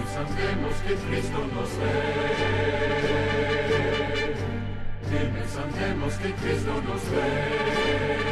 Nos vemos que Cristo nos ve. Dime, sabemos que Cristo nos ve.